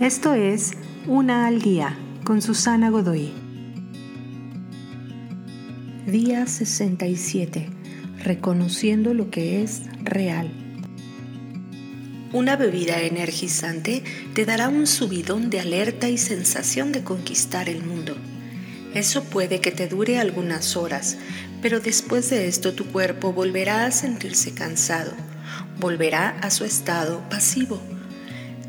Esto es Una al Día con Susana Godoy. Día 67. Reconociendo lo que es real. Una bebida energizante te dará un subidón de alerta y sensación de conquistar el mundo. Eso puede que te dure algunas horas, pero después de esto tu cuerpo volverá a sentirse cansado, volverá a su estado pasivo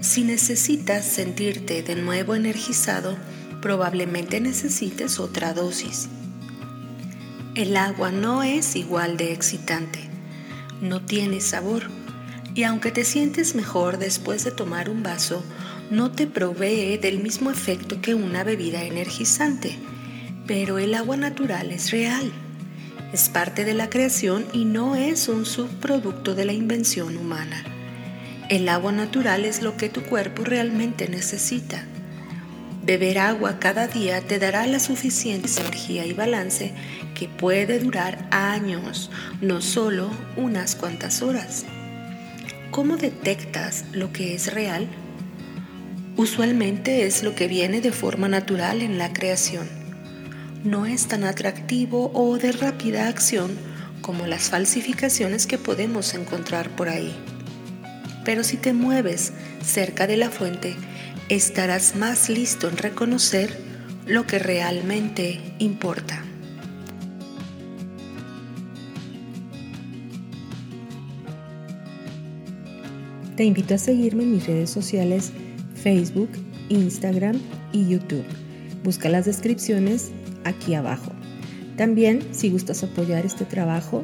si necesitas sentirte de nuevo energizado, probablemente necesites otra dosis. El agua no es igual de excitante, no tiene sabor y aunque te sientes mejor después de tomar un vaso, no te provee del mismo efecto que una bebida energizante. Pero el agua natural es real, es parte de la creación y no es un subproducto de la invención humana. El agua natural es lo que tu cuerpo realmente necesita. Beber agua cada día te dará la suficiente energía y balance que puede durar años, no solo unas cuantas horas. ¿Cómo detectas lo que es real? Usualmente es lo que viene de forma natural en la creación. No es tan atractivo o de rápida acción como las falsificaciones que podemos encontrar por ahí pero si te mueves cerca de la fuente, estarás más listo en reconocer lo que realmente importa. Te invito a seguirme en mis redes sociales Facebook, Instagram y YouTube. Busca las descripciones aquí abajo. También, si gustas apoyar este trabajo,